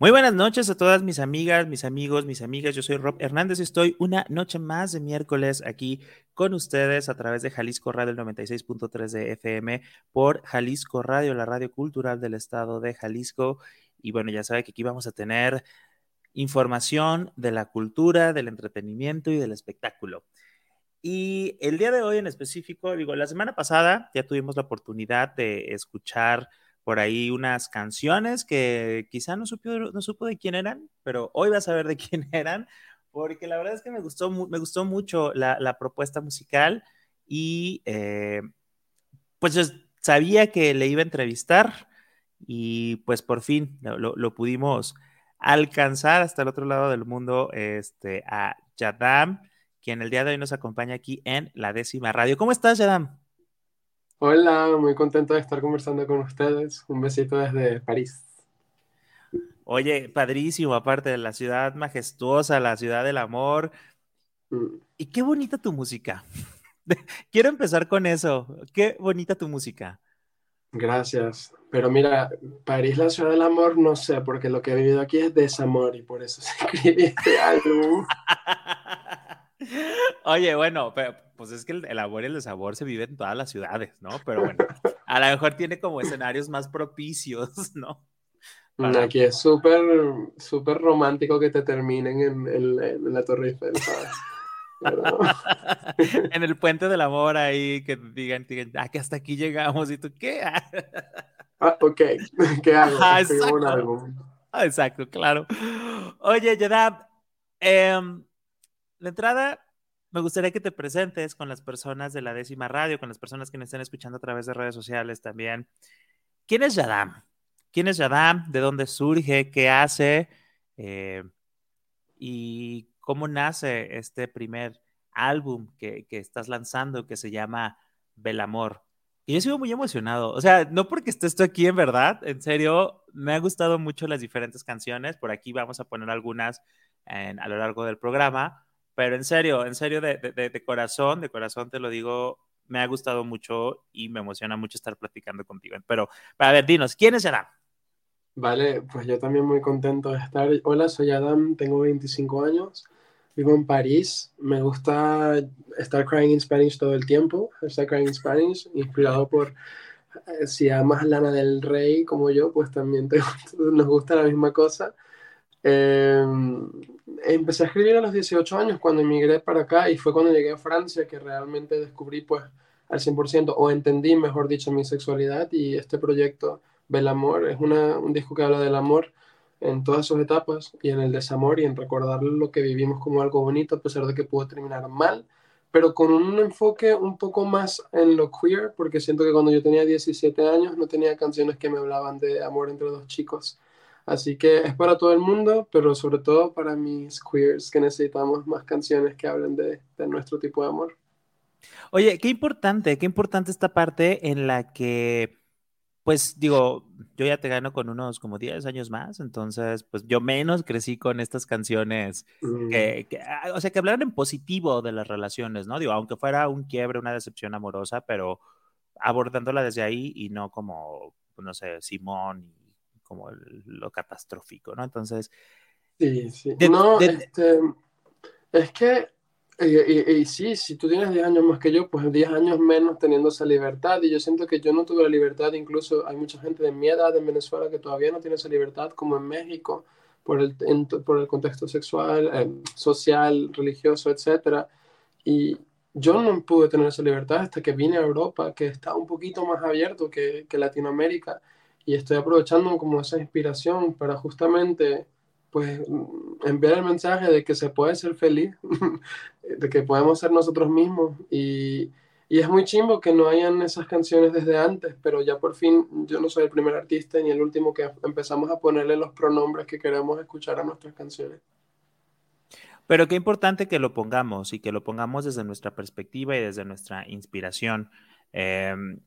Muy buenas noches a todas mis amigas, mis amigos, mis amigas. Yo soy Rob Hernández y estoy una noche más de miércoles aquí con ustedes a través de Jalisco Radio el 96.3 de FM por Jalisco Radio, la radio cultural del estado de Jalisco. Y bueno, ya sabe que aquí vamos a tener información de la cultura, del entretenimiento y del espectáculo. Y el día de hoy en específico, digo, la semana pasada ya tuvimos la oportunidad de escuchar por ahí unas canciones que quizá no, supo, no supo de quién eran, pero hoy vas a ver de quién eran, porque la verdad es que me gustó, me gustó mucho la, propuesta musical y eh, pues yo sabía que le iba a entrevistar y pues por fin lo, pudimos alcanzar hasta el otro lado del mundo este, a Yadam, quien el día de hoy nos acompaña aquí en la décima radio. ¿Cómo estás, Yadam? Hola, muy contento de estar conversando con ustedes. Un besito desde París. Oye, padrísimo, aparte de la ciudad majestuosa, la ciudad del amor. Mm. Y qué bonita tu música. Quiero empezar con eso. Qué bonita tu música. Gracias. Pero mira, París, la ciudad del amor, no sé, porque lo que he vivido aquí es desamor y por eso se escribe este álbum. Oye, bueno, pues es que el, amor y el desabor se vive en todas las ciudades, ¿no? Pero bueno, a lo mejor tiene como escenarios más propicios, ¿no? Aquí es súper, súper romántico que te terminen en, la Torre Eiffel, ¿sabes? en el puente del amor ahí que digan, digan, ah, que hasta aquí llegamos y tú, ¿qué? ah, ok, ¿qué hago? Ah, exacto. Ah, exacto, claro. Oye, Yedab, eh, la entrada, me gustaría que te presentes con las personas de la décima radio, con las personas que nos estén escuchando a través de redes sociales también. ¿Quién es Yadam? ¿Quién es Yadam? ¿De dónde surge? ¿Qué hace? Eh, ¿Y cómo nace este primer álbum que, estás lanzando que se llama Belamor? Y yo sigo muy emocionado. O sea, no porque esté esto aquí en verdad, en serio, me ha gustado mucho las diferentes canciones. Por aquí vamos a poner algunas a lo largo del programa pero en serio, en serio, de, de, corazón, de corazón te lo digo, me ha gustado mucho y me emociona mucho estar platicando contigo. Pero, a ver, dinos, ¿quién es Adam? Vale, pues yo también muy contento de estar. Hola, soy Adam, tengo 25 años, vivo en París, me gusta estar crying in Spanish todo el tiempo, estar crying in Spanish, inspirado por, eh, si amas Lana del Rey como yo, pues también te, nos gusta la misma cosa. Eh, empecé a escribir a los 18 años cuando emigré para acá y fue cuando llegué a Francia que realmente descubrí pues al 100% o entendí, mejor dicho, mi sexualidad y este proyecto Amor. Es una, un disco que habla del amor en todas sus etapas y en el desamor y en recordar lo que vivimos como algo bonito a pesar de que pudo terminar mal, pero con un enfoque un poco más en lo queer, porque siento que cuando yo tenía 17 años no tenía canciones que me hablaban de amor entre dos chicos Así que es para todo el mundo, pero sobre todo para mis queers que necesitamos más canciones que hablen de, nuestro tipo de amor. Oye, qué importante, qué importante esta parte en la que, pues digo, yo ya te gano con unos como 10 años más, entonces, pues yo menos crecí con estas canciones mm. que, ah, o sea, que hablaran en positivo de las relaciones, ¿no? Digo, aunque fuera un quiebre, una decepción amorosa, pero abordándola desde ahí y no como, no sé, Simón como lo catastrófico, ¿no? Entonces... Sí, sí. no, este, es que, y, sí, si tú tienes 10 años más que yo, pues 10 años menos teniendo esa libertad, y yo siento que yo no tuve la libertad, incluso hay mucha gente de mi edad en Venezuela que todavía no tiene esa libertad, como en México, por el, por el contexto sexual, eh, social, religioso, etc. Y yo no pude tener esa libertad hasta que vine a Europa, que está un poquito más abierto que, que Latinoamérica y estoy aprovechando como esa inspiración para justamente pues enviar el mensaje de que se puede ser feliz, de que podemos ser nosotros mismos y, y, es muy chimbo que no hayan esas canciones desde antes, pero ya por fin yo no soy el primer artista ni el último que empezamos a ponerle los pronombres que queremos escuchar a nuestras canciones. Pero qué importante que lo pongamos y que lo pongamos desde nuestra perspectiva y desde nuestra inspiración. Em,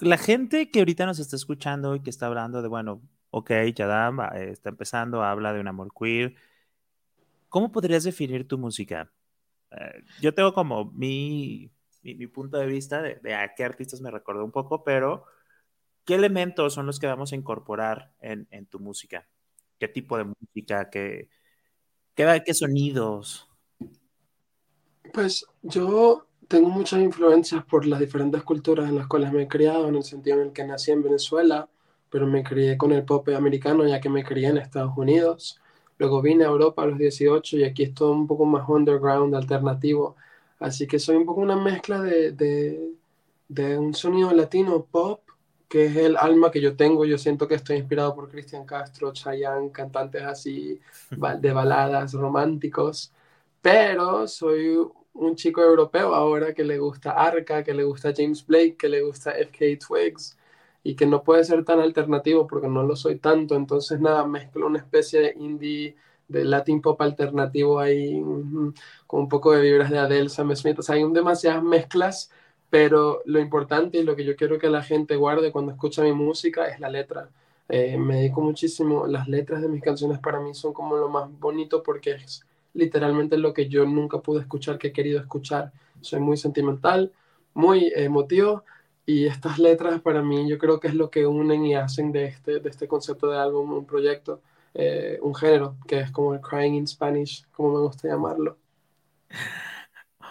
la gente que ahorita nos está escuchando y que está hablando de, bueno, ok, Yadam eh, está empezando, habla de un amor queer. ¿Cómo podrías definir tu música? Eh, yo tengo como mi, mi, punto de vista de, a qué artistas me recordó un poco, pero ¿qué elementos son los que vamos a incorporar en, en tu música? ¿Qué tipo de música? ¿Qué, qué, qué sonidos? Pues yo tengo muchas influencias por las diferentes culturas en las cuales me he criado, en el sentido en el que nací en Venezuela, pero me crié con el pop americano ya que me crié en Estados Unidos. Luego vine a Europa a los 18 y aquí es todo un poco más underground, alternativo. Así que soy un poco una mezcla de, de, de un sonido latino pop, que es el alma que yo tengo. Yo siento que estoy inspirado por Cristian Castro, Chayanne, cantantes así de baladas románticos. Pero soy un chico europeo ahora que le gusta Arca, que le gusta James Blake, que le gusta FK Twigs y que no puede ser tan alternativo porque no lo soy tanto. Entonces, nada, mezclo una especie de indie, de Latin pop alternativo ahí, con un poco de vibras de Adele, Sam Smith. O sea, hay demasiadas mezclas, pero lo importante y lo que yo quiero que la gente guarde cuando escucha mi música es la letra. Eh, me dedico muchísimo, las letras de mis canciones para mí son como lo más bonito porque es literalmente lo que yo nunca pude escuchar, que he querido escuchar. Soy muy sentimental, muy emotivo y estas letras para mí yo creo que es lo que unen y hacen de este, de este concepto de álbum un proyecto, eh, un género, que es como el crying in Spanish, como me gusta llamarlo.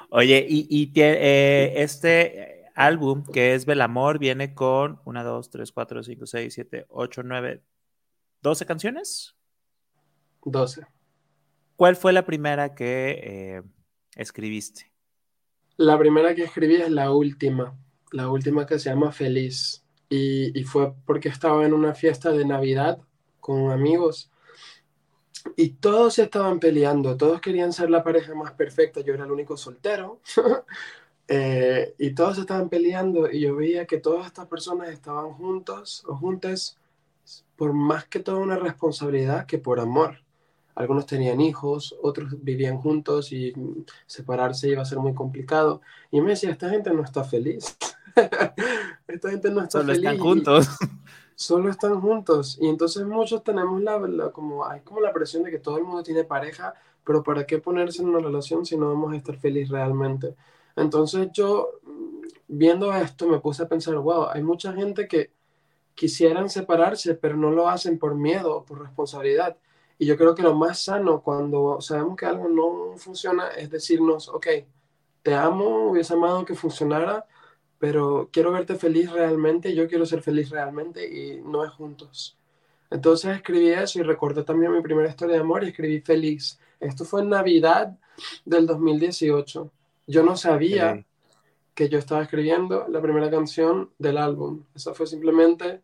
Oye, y, y eh, este álbum que es Belamor viene con 1, 2, 3, 4, 5, 6, 7, 8, 9, 12 canciones. 12. ¿Cuál fue la primera que eh, escribiste? La primera que escribí es la última, la última que se llama Feliz. Y, fue porque estaba en una fiesta de Navidad con amigos y todos estaban peleando, todos querían ser la pareja más perfecta, yo era el único soltero. eh, y todos estaban peleando y yo veía que todas estas personas estaban juntos o juntas por más que toda una responsabilidad que por amor algunos tenían hijos, otros vivían juntos y separarse iba a ser muy complicado. Y me decía, esta gente no está feliz. esta gente no está solo feliz. Están juntos. Solo están juntos. Y entonces muchos tenemos la, la, como, hay como la presión de que todo el mundo tiene pareja, pero ¿para qué ponerse en una relación si no vamos a estar felices realmente? Entonces yo, viendo esto, me puse a pensar, wow, hay mucha gente que quisieran separarse, pero no lo hacen por miedo o por responsabilidad y yo creo que lo más sano cuando sabemos que algo no funciona es decirnos, ok, te amo, hubiese amado que funcionara, pero quiero verte feliz realmente, yo quiero ser feliz realmente y no es juntos. Entonces escribí eso y recordé también mi primera historia de amor y escribí feliz. Esto fue en Navidad del 2018. Yo no sabía que yo estaba escribiendo la primera canción del álbum. Eso fue simplemente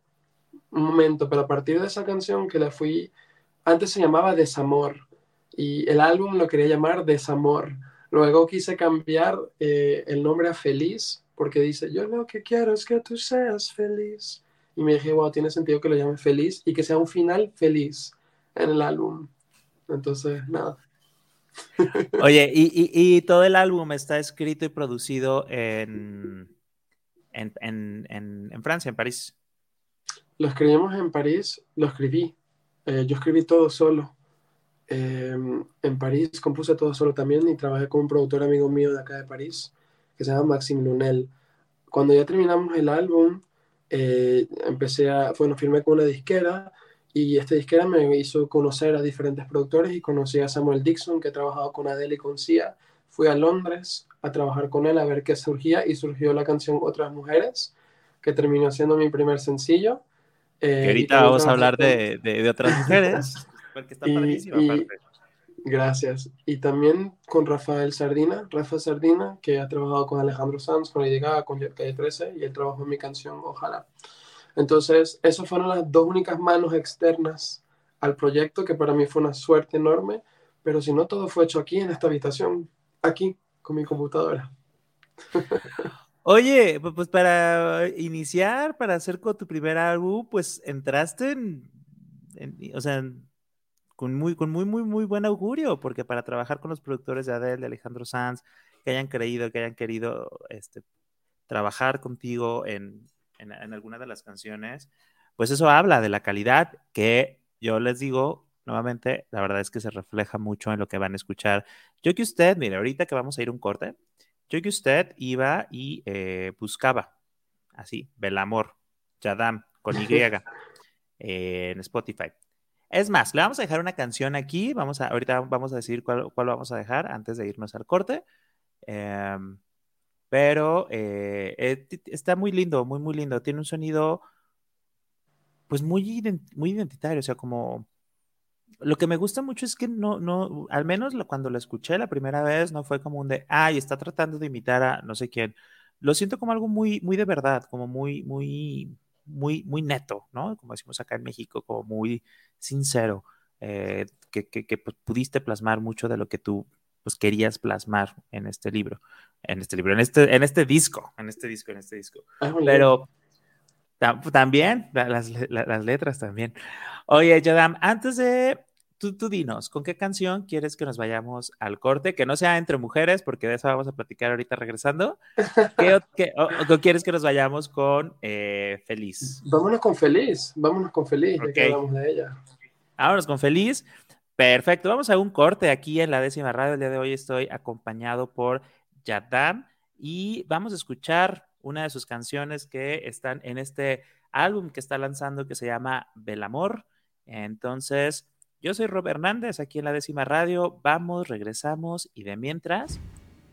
un momento, pero a partir de esa canción que la fui antes se llamaba Desamor y el álbum lo quería llamar Desamor. Luego quise cambiar eh, el nombre a Feliz porque dice, yo lo que quiero es que tú seas feliz. Y me dije, wow, tiene sentido que lo llame feliz y que sea un final feliz en el álbum. Entonces, nada. Oye, y, y, todo el álbum está escrito y producido en, en, en, en Francia, en París. Lo escribimos en París, lo escribí eh, yo escribí todo solo. Em, en París compuse todo solo también y trabajé con un productor amigo mío de acá de París que se llama Maxime Lunel. Cuando ya terminamos el álbum, eh, empecé a, bueno, firmé con una disquera y esta disquera me hizo conocer a diferentes productores y conocí a Samuel Dixon que ha trabajado con Adele y con Sia. Fui a Londres a trabajar con él a ver qué surgía y surgió la canción Otras Mujeres que terminó siendo mi primer sencillo eh, ahorita vamos a hablar de, de, otras mujeres, porque está y, Gracias. Y también con Rafael Sardina, Rafa Sardina, que ha trabajado con Alejandro Sanz, con Lady Gaga, con Calle 13, y él trabajó en mi canción Ojalá. Entonces, esas fueron las dos únicas manos externas al proyecto, que para mí fue una suerte enorme, pero si no, todo fue hecho aquí, en esta habitación, aquí, con mi computadora. Oye, pues para iniciar, para hacer con tu primer álbum, pues entraste en, o sea, con muy, con muy, muy, muy buen augurio, porque para trabajar con los productores de Adele, de Alejandro Sanz, que hayan creído, que hayan querido este, trabajar contigo en, en, en alguna de las canciones, pues eso habla de la calidad que yo les digo nuevamente, la verdad es que se refleja mucho en lo que van a escuchar. Yo que usted, mire, ahorita que vamos a ir un corte, yo que usted iba y eh, buscaba, así, Belamor, Yadam, con Y, eh, en Spotify. Es más, le vamos a dejar una canción aquí, vamos a, ahorita vamos a decir cuál, cuál vamos a dejar antes de irnos al corte. Em, pero eh, está muy lindo, muy, muy lindo. Tiene un sonido, pues muy, muy identitario, o sea, como lo que me gusta mucho es que no, no, al menos cuando lo escuché la primera vez, no fue como un de, ay, está tratando de imitar a no sé quién. Lo siento como algo muy, muy de verdad, como muy, muy, muy, muy neto, ¿no? Como decimos acá en México, como muy sincero, eh, que, que, pues, pudiste plasmar mucho de lo que tú pues, querías plasmar en este libro, en este libro, en este, en este disco, en este disco, en este disco. Pero también, las, las, letras también. Oye, Yadam, antes de Tú, tú, dinos, ¿con qué canción quieres que nos vayamos al corte? Que no sea entre mujeres, porque de eso vamos a platicar ahorita regresando. ¿Qué, qué o, quieres que nos vayamos con eh, Feliz? Vámonos con Feliz, vámonos con Feliz, okay. hablamos de ella. Vámonos con Feliz. Perfecto, vamos a un corte aquí en la décima radio. El día de hoy estoy acompañado por Yadam y vamos a escuchar una de sus canciones que están en este álbum que está lanzando que se llama Belamor. Entonces, yo soy Rob Hernández, aquí en la décima radio. Vamos, regresamos y de mientras,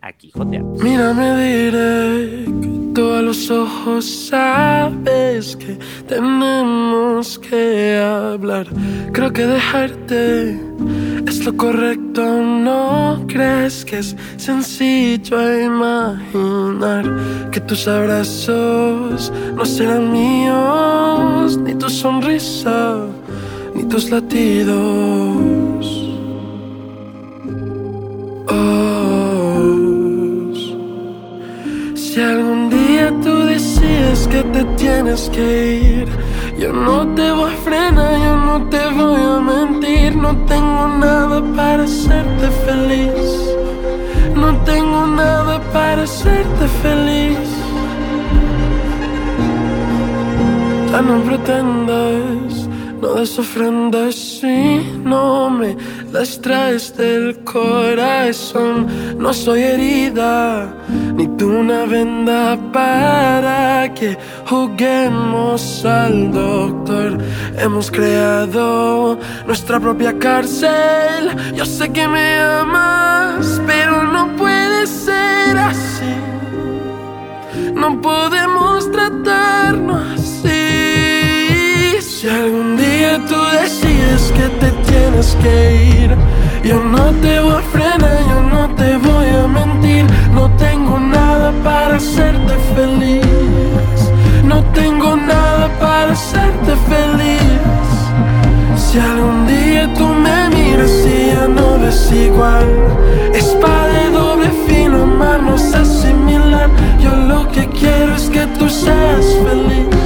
aquí joteamos. Mírame directo a los ojos, sabes que tenemos que hablar. Creo que dejarte lo correcto, ¿no crees que es sencillo imaginar que tus abrazos no serán míos, ni tu sonrisa ni tus latidos. Oh, si algún día tú decides que te tienes que ir, yo no te voy a frenar, yo no te voy a mentir, no tengo nada para hacerte feliz. No tengo nada para hacerte feliz. Ya no pretendas no des ofrendas si no me las traes del corazón. No soy herida, ni tú una venda para que juguemos al doctor. Hemos creado nuestra propia cárcel. Yo sé que me amas, pero no puede ser así. No podemos tratarnos si algún día tú decides que te tienes que ir, yo no te voy a frenar, yo no te voy a mentir. No tengo nada para hacerte feliz. No tengo nada para hacerte feliz. Si algún día tú me miras y ya no ves igual, espada de doble filo, manos asimilar. Yo lo que quiero es que tú seas feliz.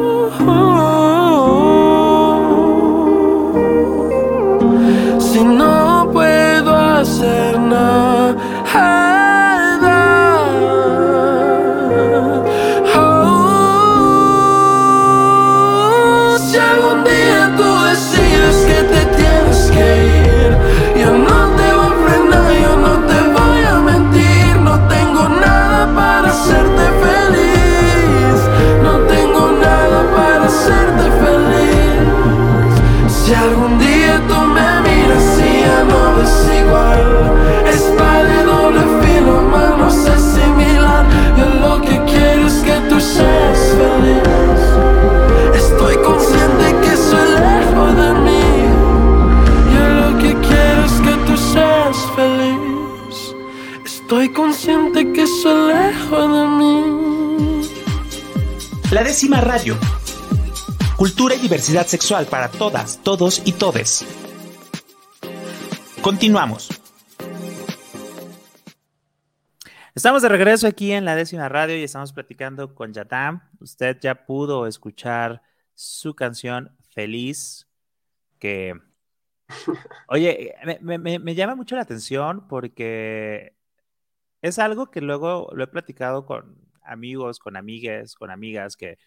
Décima Radio. Cultura y diversidad sexual para todas, todos y todes. Continuamos. Estamos de regreso aquí en la décima radio y estamos platicando con Yatam. Usted ya pudo escuchar su canción Feliz, que, oye, me, llama mucho la atención porque es algo que luego lo he platicado con amigos, con amigues, con amigas, que,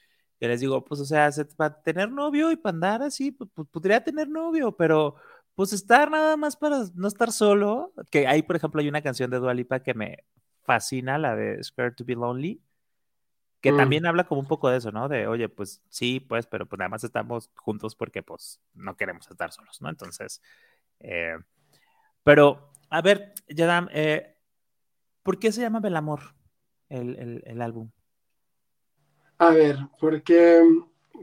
les digo, pues, o sea, para tener novio y para andar así, pues, pues, podría tener novio, pero pues estar nada más para no estar solo, que ahí, por ejemplo, hay una canción de Dua Lipa que me fascina, la de Scared to be Lonely, que mm. también habla como un poco de eso, ¿no? De, oye, pues sí, pues, pero pues nada más estamos juntos porque pues no queremos estar solos, ¿no? Entonces, eh, pero, a ver, Yadam, eh, ¿por qué se llama Belamor el, el, el álbum? A ver, porque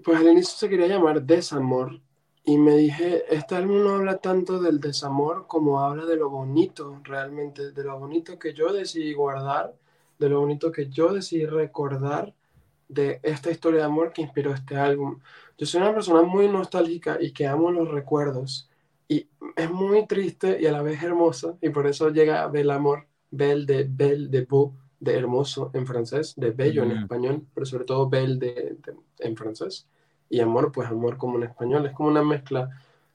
pues al inicio se quería llamar Desamor y me dije, este álbum no habla tanto del desamor como habla de lo bonito realmente, de lo bonito que yo decidí guardar, de lo bonito que yo decidí recordar de esta historia de amor que inspiró este álbum. Yo soy una persona muy nostálgica y que amo los recuerdos y es muy triste y a la vez hermosa y por eso llega Bel Amor, Bel de Bel de Beau, de hermoso en francés, de bello en español, pero sobre todo Bel de, en francés. Y amor, pues amor como en español, es como una mezcla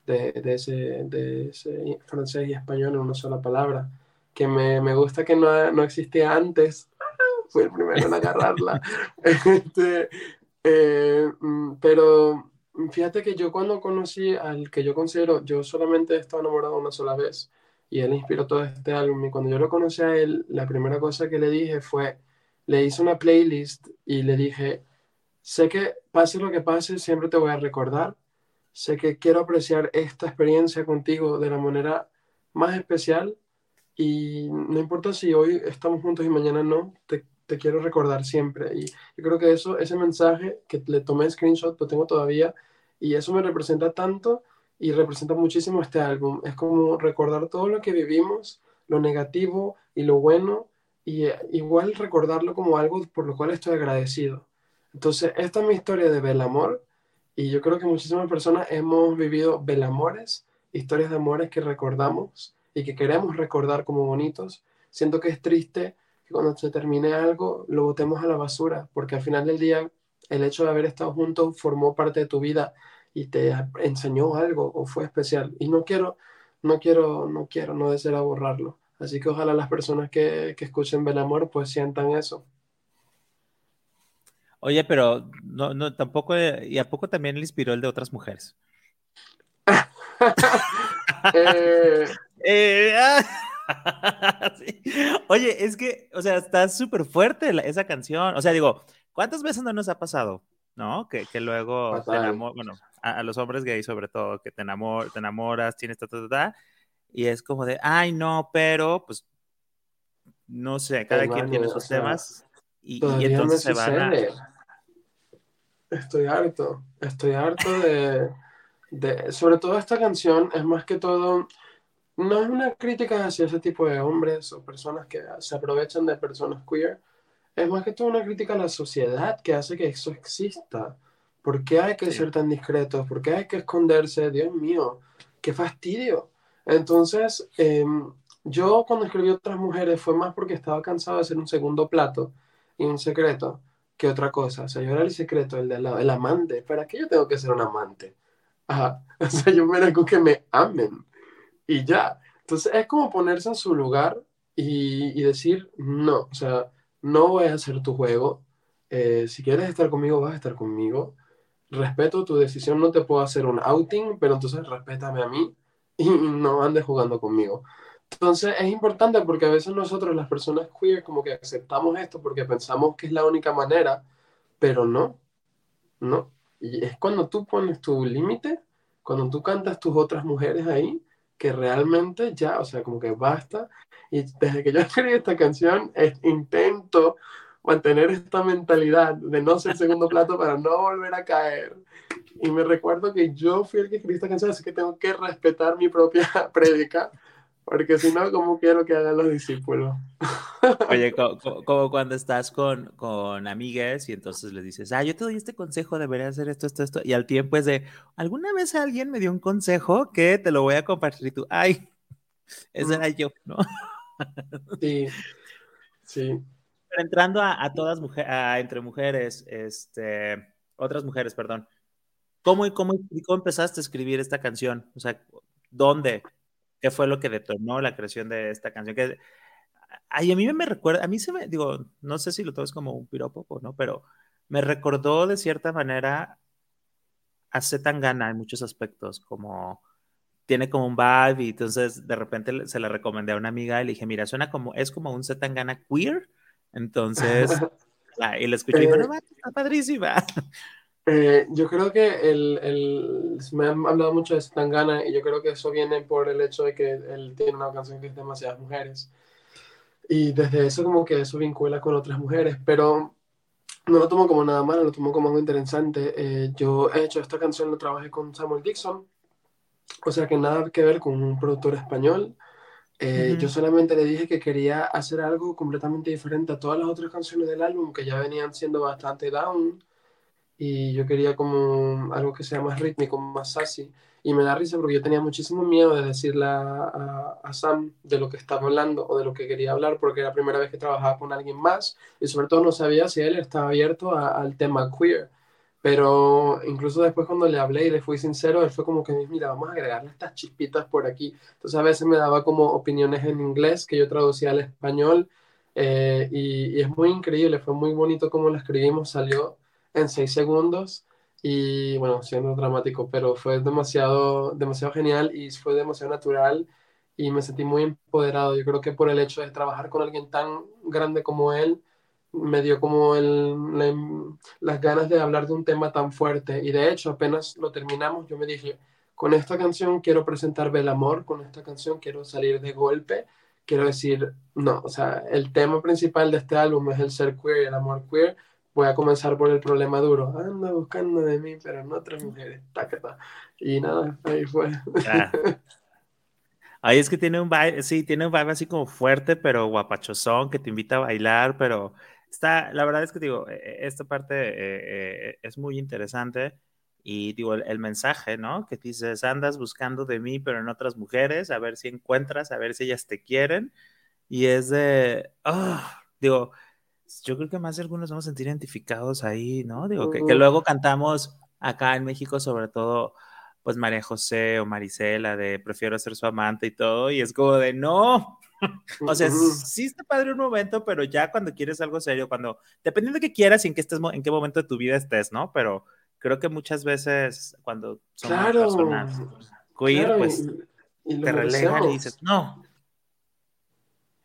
de, de, ese, de ese, francés y español en una sola palabra, que me, me gusta que no, no, existía antes, fui el primero en agarrarla, este, eh, mm, pero fíjate que yo cuando conocí al que yo considero, yo solamente he estado enamorado una sola vez, y él inspiró todo este álbum, y cuando yo lo conocí a él, la primera cosa que le dije fue, le hice una playlist y le dije, Sé que pase lo que pase, siempre te voy a recordar. Sé que quiero apreciar esta experiencia contigo de la manera más especial y no importa si hoy estamos juntos y mañana no, te, quiero recordar siempre. Y yo creo que eso, ese mensaje que le tomé screenshot, lo tengo todavía y eso me representa tanto y representa muchísimo este álbum. Es como recordar todo lo que vivimos, lo negativo y lo bueno, y eh, igual recordarlo como algo por lo cual estoy agradecido. Entonces, esta es mi historia de Belamor y yo creo que muchísimas personas hemos vivido Belamores, historias de amores que recordamos y que queremos recordar como bonitos. Siento que es triste que cuando se termine algo lo botemos a la basura, porque al final del día el hecho de haber estado juntos formó parte de tu vida y te enseñó algo o fue especial. Y no quiero, no quiero, no quiero, no deseo borrarlo. Así que ojalá las personas que, que escuchen Belamor pues sientan eso. Oye, pero no, no, tampoco, eh, y a poco también le inspiró el de otras mujeres. Eh, eh, ah, Oye, es que, o sea, está súper fuerte esa canción. O sea, digo, ¿cuántas veces no nos ha pasado? ¿No? Que, que luego te enamoras, bueno, a, los hombres gays sobre todo, que te, enamor, te enamoras, tienes ta, ta, ta, y es como de, ay, no, pero, pues, no sé, cada quien tiene sus temas y, entonces se van a Estoy harto, estoy harto de, de, sobre todo esta canción, es más que todo, no es una crítica hacia ese tipo de hombres o personas que se aprovechan de personas queer, es más que todo una crítica a la sociedad que hace que eso exista. ¿Por qué hay que ser tan discretos? ¿Por qué hay que esconderse? Dios mío, qué fastidio. Entonces, em, yo cuando escribí Otras Mujeres fue más porque estaba cansado de ser un segundo plato y un secreto que otra cosa. O sea, yo era el secreto, el, de la, el amante. ¿Para qué yo tengo que ser un amante? Ajá. O sea, yo merezco que me amen. Y ya. Entonces, es como ponerse en su lugar y, y decir, no, o sea, no voy a hacer tu juego. Eh, si quieres estar conmigo, vas a estar conmigo. Respeto tu decisión, no te puedo hacer un outing, pero entonces respétame a mí y no andes jugando conmigo. Entonces es importante porque a veces nosotros, las personas queer, como que aceptamos esto porque pensamos que es la única manera, pero no, no. Y es cuando tú pones tu límite, cuando tú cantas tus otras mujeres ahí, que realmente ya, o sea, como que basta. Y desde que yo escribí esta canción, intento mantener esta mentalidad de no ser segundo plato para no volver a caer. Y me recuerdo que yo fui el que escribí esta canción, así que tengo que respetar mi propia prédica porque si no, ¿cómo quiero que hagan los discípulos? Oye, como, cuando estás con, con amigas y entonces les dices, ah, yo te doy este consejo, debería hacer esto, esto, esto. Y al tiempo es de, ¿alguna vez alguien me dio un consejo que te lo voy a compartir y tú, ay, Ese era yo, ¿no? Sí, sí. Pero entrando a, todas mujeres, entre mujeres, este, otras mujeres, perdón. ¿Cómo, cómo, ¿Cómo empezaste a escribir esta canción? O sea, ¿dónde? ¿Qué fue lo que detonó la creación de esta canción? Que, ay, a mí me recuerda, a mí se me, digo, no sé si lo es como un piropo o no, pero me recordó de cierta manera a Zetangana en muchos aspectos, como tiene como un vibe y entonces de repente se le recomendé a una amiga y le dije, mira, suena como, es como un Zetangana queer, entonces, y le escuché y dijo, no, está padrísima. Eh, yo creo que el, el, me han hablado mucho de Zetangana y yo creo que eso viene por el hecho de que él tiene una canción que es demasiadas mujeres. Y desde eso como que eso vincula con otras mujeres, pero no lo tomo como nada malo, lo tomo como algo interesante. Eh, yo he hecho esta canción, lo trabajé con Samuel Dixon, o sea que nada que ver con un productor español. Eh, yo solamente le dije que quería hacer algo completamente diferente a todas las otras canciones del álbum que ya venían siendo bastante down y yo quería como algo que sea más rítmico, más sassy. Y me da risa porque yo tenía muchísimo miedo de decirle a, a, Sam de lo que estaba hablando o de lo que quería hablar porque era la primera vez que trabajaba con alguien más y sobre todo no sabía si él estaba abierto al tema queer. Pero incluso después cuando le hablé y le fui sincero, él fue como que, mira, vamos a agregarle estas chispitas por aquí. Entonces a veces me daba como opiniones en inglés que yo traducía al español eh, y, y, es muy increíble, fue muy bonito como lo escribimos, salió en seis segundos y bueno, siendo dramático, pero fue demasiado, demasiado genial y fue demasiado natural y me sentí muy empoderado. Yo creo que por el hecho de trabajar con alguien tan grande como él, me dio como el, las ganas de hablar de un tema tan fuerte y de hecho apenas lo terminamos, yo me dije, con esta canción quiero presentar el amor, con esta canción quiero salir de golpe, quiero decir, no, o sea, el tema principal de este álbum es el ser queer, el amor queer, voy a comenzar por el problema duro. Anda buscando de mí, pero no otras mujeres. Y nada, ahí fue. Ahí es que tiene un vibe, sí, tiene un vibe así como fuerte, pero guapachosón, que te invita a bailar, pero está, la verdad es que digo, e, e, esta parte eh, eh, es muy interesante y digo, el, mensaje, ¿no? Que dices, andas buscando de mí, pero en otras mujeres, a ver si encuentras, a ver si ellas te quieren. Y es de, ah, digo, yo creo que más de algunos vamos a sentir identificados ahí, ¿no? Digo, que, luego cantamos acá en México, sobre todo, pues María José o Marisela, de prefiero ser su amante y todo, y es como de no. o sea, sí está padre un momento, pero ya cuando quieres algo serio, cuando, dependiendo de qué quieras y en qué, estés, en qué momento de tu vida estés, ¿no? Pero creo que muchas veces cuando somos claro, personas queer, pues te relegan y dices, no,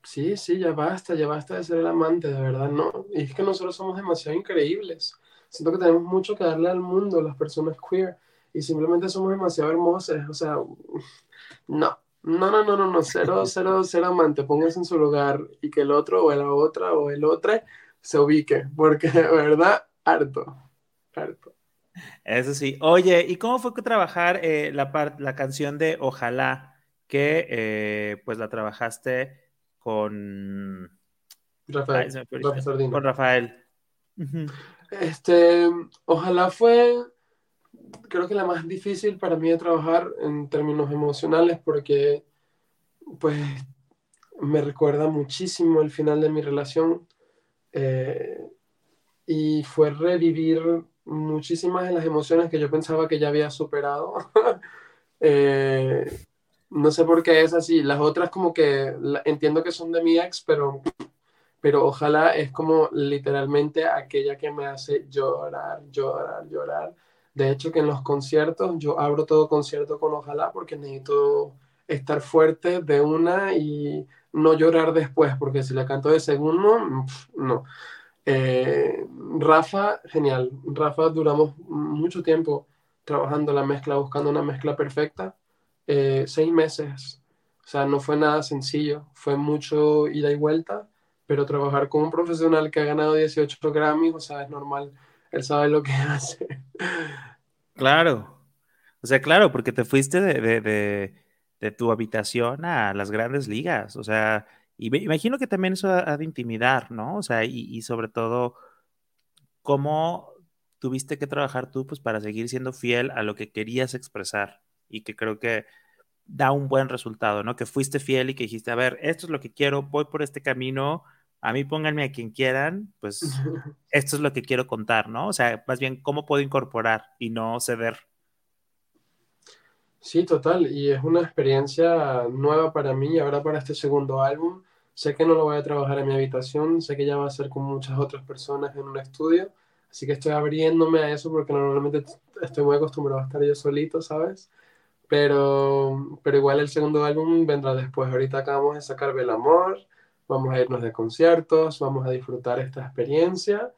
Sí, sí, ya basta, ya basta de ser el amante, de verdad, no. Y es que nosotros somos demasiado increíbles. Siento que tenemos mucho que darle al mundo, las personas queer, y simplemente somos demasiado hermosas. O sea, no, no, no, no, no, no, cero, cero, cero amante. Póngase en su lugar y que el otro o la otra o el otro se ubique, porque de verdad, harto, harto. Eso sí. Oye, ¿y cómo fue que trabajar eh, la, la canción de Ojalá? Que eh, pues la trabajaste con Rafael. con Rafael. Este, ojalá fue, creo que la más difícil para mí de trabajar en términos emocionales porque, pues, me recuerda muchísimo el final de mi relación eh, y fue revivir muchísimas de las emociones que yo pensaba que ya había superado. eh, no sé por qué es así. Las otras como que entiendo que son de mi ex, pero, pero ojalá es como literalmente aquella que me hace llorar, llorar, llorar. De hecho que en los conciertos yo abro todo concierto con ojalá porque necesito estar fuerte de una y no llorar después, porque si la canto de segundo, no. Eh, Rafa, genial. Rafa, duramos mucho tiempo trabajando la mezcla, buscando una mezcla perfecta eh, seis meses. O sea, no fue nada sencillo, fue mucho ida y vuelta, pero trabajar con un profesional que ha ganado 18 Grammys, o sea, es normal, él sabe lo que hace. Claro, o sea, claro, porque te fuiste de, de, tu habitación a las grandes ligas, o sea, y me imagino que también eso ha, de intimidar, ¿no? O sea, y, y sobre todo, cómo tuviste que trabajar tú, pues, para seguir siendo fiel a lo que querías expresar y que creo que da un buen resultado, ¿no? Que fuiste fiel y que dijiste, a ver, esto es lo que quiero, voy por este camino, a mí pónganme a quien quieran, pues esto es lo que quiero contar, ¿no? O sea, más bien, ¿cómo puedo incorporar y no ceder? Sí, total, y es una experiencia nueva para mí, ahora para este segundo álbum. Sé que no lo voy a trabajar en mi habitación, sé que ya va a ser con muchas otras personas en un estudio, así que estoy abriéndome a eso porque normalmente estoy muy acostumbrado a estar yo solito, ¿sabes? Pero, pero igual el segundo álbum vendrá después. Ahorita acabamos de sacar Amor, vamos a irnos de conciertos, vamos a disfrutar esta experiencia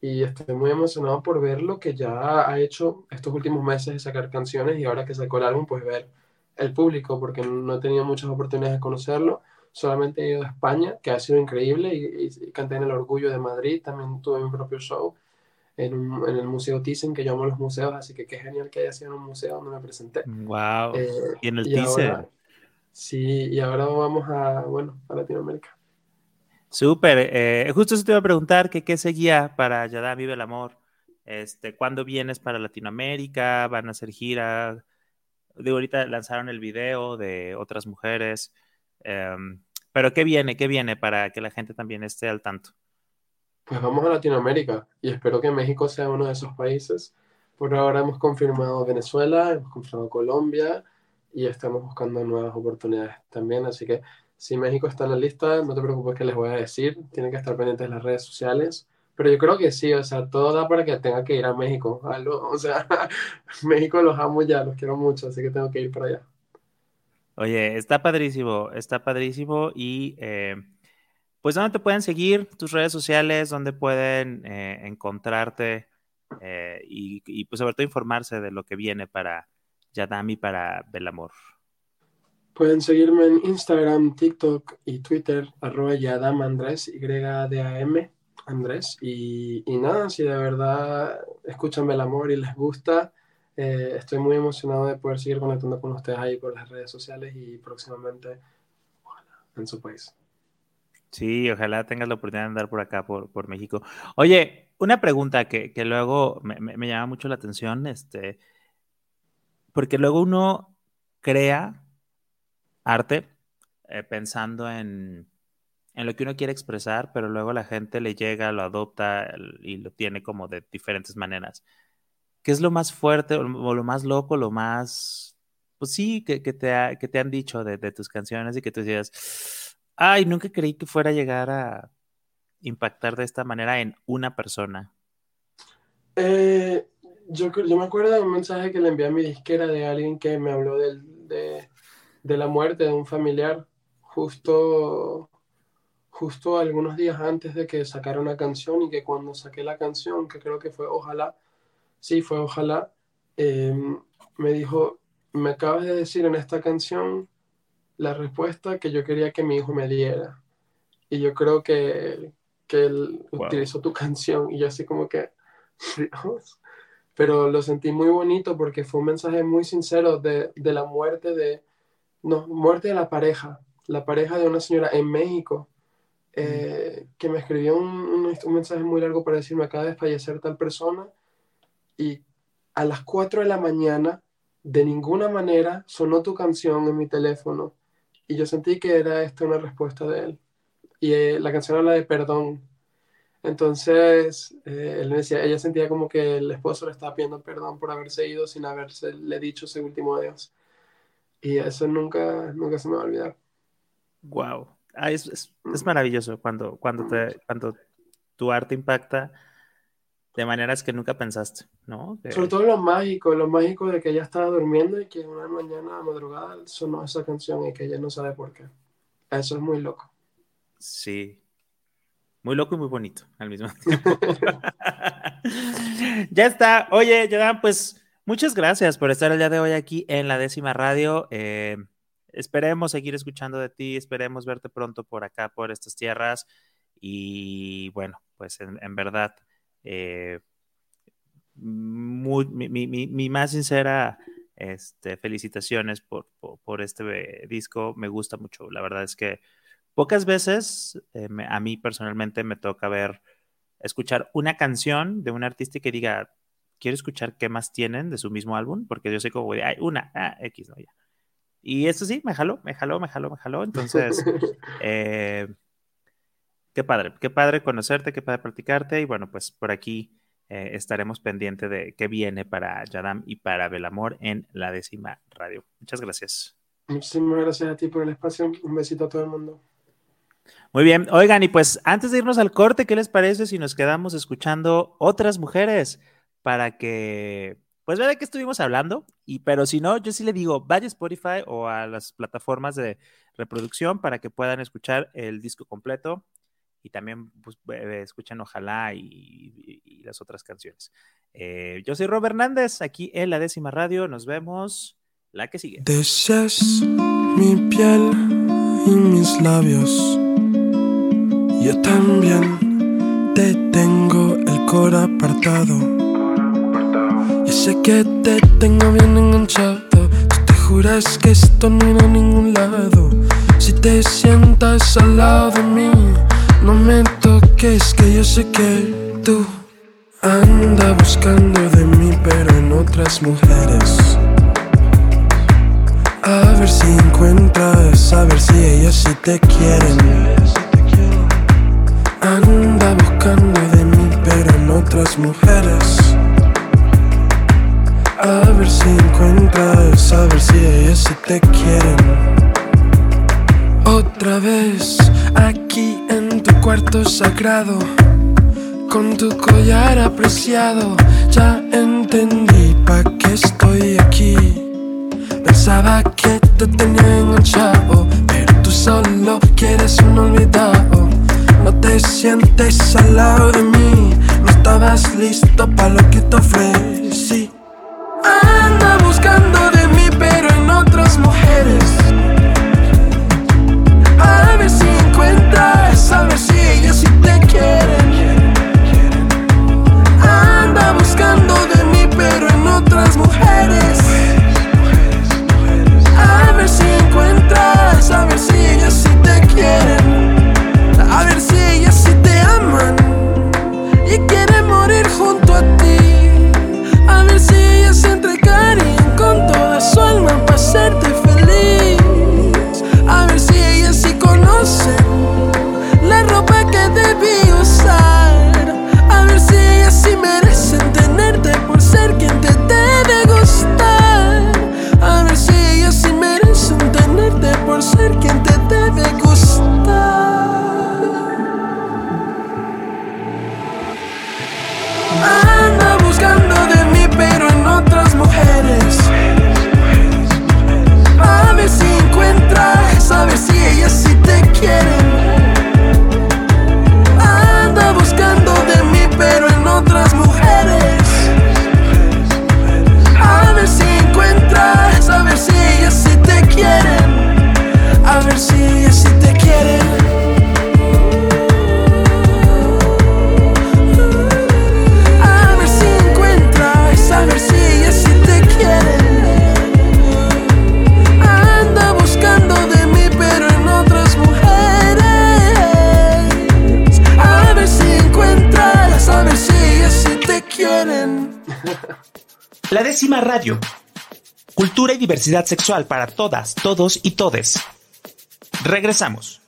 y estoy muy emocionado por ver lo que ya ha hecho estos últimos meses de sacar canciones y ahora que sacó el álbum, pues ver el público, porque no he tenido muchas oportunidades de conocerlo, solamente he ido a España, que ha sido increíble, y, canté en el Orgullo de Madrid, también tuve mi propio show en, en el Museo Thyssen, que yo amo los museos, así que qué genial que haya sido en un museo donde me presenté. ¡Wow! Eh, y en el Thyssen. Sí, y ahora vamos a, bueno, a Latinoamérica. Súper. Eh, justo eso te iba a preguntar que qué seguía para Yadam Vive el Amor. Este, ¿Cuándo vienes para Latinoamérica? ¿Van a hacer gira? Digo, ahorita lanzaron el video de otras mujeres. Em, pero ¿qué viene? ¿Qué viene para que la gente también esté al tanto? Pues vamos a Latinoamérica y espero que México sea uno de esos países. Por ahora hemos confirmado Venezuela, hemos confirmado Colombia y estamos buscando nuevas oportunidades también. Así que si México está en la lista, no te preocupes que les voy a decir, tienen que estar pendientes de las redes sociales. Pero yo creo que sí, o sea, todo da para que tenga que ir a México. o sea, México los amo ya, los quiero mucho, así que tengo que ir para allá. Oye, está padrísimo, está padrísimo y eh, pues ¿dónde te pueden seguir? Tus redes sociales, ¿dónde pueden eh, encontrarte eh, y, y, pues sobre todo informarse de lo que viene para Yadami, para Belamor. Pueden seguirme en Instagram, TikTok y Twitter, arroba Yadam Andrés, Y-D-A-M, Andrés. Y, y, nada, si de verdad escuchan el amor y les gusta, eh, estoy muy emocionado de poder seguir conectando con ustedes ahí por las redes sociales y próximamente en su país. Sí, ojalá tengas la oportunidad de andar por acá, por, por México. Oye, una pregunta que, que luego me, me, llama mucho la atención, este, porque luego uno crea arte eh, pensando en, en, lo que uno quiere expresar, pero luego la gente le llega, lo adopta y lo tiene como de diferentes maneras. ¿Qué es lo más fuerte o lo más loco, lo más, pues sí, que, que, te, que te, han dicho de, de, tus canciones y que tú decías, ay, nunca creí que fuera a llegar a impactar de esta manera en una persona? Eh, yo, me acuerdo de un mensaje que le envié a mi disquera de alguien que me habló de la muerte de un familiar justo, justo algunos días antes de que sacara una canción y que cuando saqué la canción, que creo que fue Ojalá, sí, fue Ojalá, em, me dijo, me acabas de decir en esta canción la respuesta que yo quería que mi hijo me diera. Y yo creo que, que él utilizó tu canción y yo así como que, Pero lo sentí muy bonito porque fue un mensaje muy sincero de, de la muerte de, no, muerte de la pareja, la pareja de una señora en México, eh, que me escribió un, un, mensaje muy largo para decirme acaba de fallecer tal persona y a las 4 de la mañana de ninguna manera sonó tu canción en mi teléfono y yo sentí que era esta una respuesta de él. Y eh, la canción habla de perdón. Entonces, eh, él me decía, ella sentía como que el esposo le estaba pidiendo perdón por haberse ido sin haberse le dicho ese último adiós. Y eso nunca, nunca se me va a olvidar. Wow. Ah, es, es, es, maravilloso cuando, cuando, te, cuando tu arte impacta de maneras que nunca pensaste, ¿no? Que... Sobre todo lo mágico, lo mágico de que ella estaba durmiendo y que una mañana madrugada sonó esa canción y que ella no sabe por qué. Eso es muy loco. Sí. Muy loco y muy bonito al mismo tiempo. ya está. Oye, Jordan, pues Muchas gracias por estar el día de hoy aquí en la décima radio. Eh, esperemos seguir escuchando de ti, esperemos verte pronto por acá, por estas tierras. Y bueno, pues en, en verdad, eh, muy, mi, mi, mi, más sincera este, felicitaciones por, por, por, este disco. Me gusta mucho. La verdad es que pocas veces eh, me, a mí personalmente me toca ver, escuchar una canción de un artista que diga, quiero escuchar qué más tienen de su mismo álbum, porque yo sé como, hay una, ah, X, no, ya. Y eso sí, me jaló, me jaló, me jaló, me jaló. Entonces, eh, qué padre, qué padre conocerte, qué padre practicarte. Y bueno, pues por aquí eh, estaremos pendientes de qué viene para Yadam y para Belamor en la décima radio. Muchas gracias. Muchísimas gracias a ti por el espacio. Un besito a todo el mundo. Muy bien, oigan, y pues antes de irnos al corte, ¿qué les parece si nos quedamos escuchando otras mujeres para que, pues vea de qué estuvimos hablando? Y pero si no, yo sí le digo, vaya a Spotify o a las plataformas de reproducción para que puedan escuchar el disco completo y también pues, escuchen Ojalá y, las otras canciones. Eh, yo soy Robert Hernández, aquí en la décima radio, nos vemos la que sigue. Deseas mi piel y mis labios yo también te tengo el cor apartado. Y sé que te tengo bien enganchado. Tú te juras que esto no irá a ningún lado. Si te sientas al lado de mí, no me toques, que yo sé que tú andas buscando de mí, pero en otras mujeres. A ver si encuentras, a ver si ellas sí te quieren. Anda buscando de mí, pero en otras mujeres. A ver si encuentras, a ver si ellas sí te quieren. Otra vez, aquí en tu cuarto sagrado, con tu collar apreciado, ya entendí pa' qué estoy aquí. Pensaba que te tenía enganchado, pero tú solo quieres un olvidado. No te sientes al lado de mí. No estabas listo para lo que te ofrecí. Anda diversidad sexual para todas, todos y todes. Regresamos.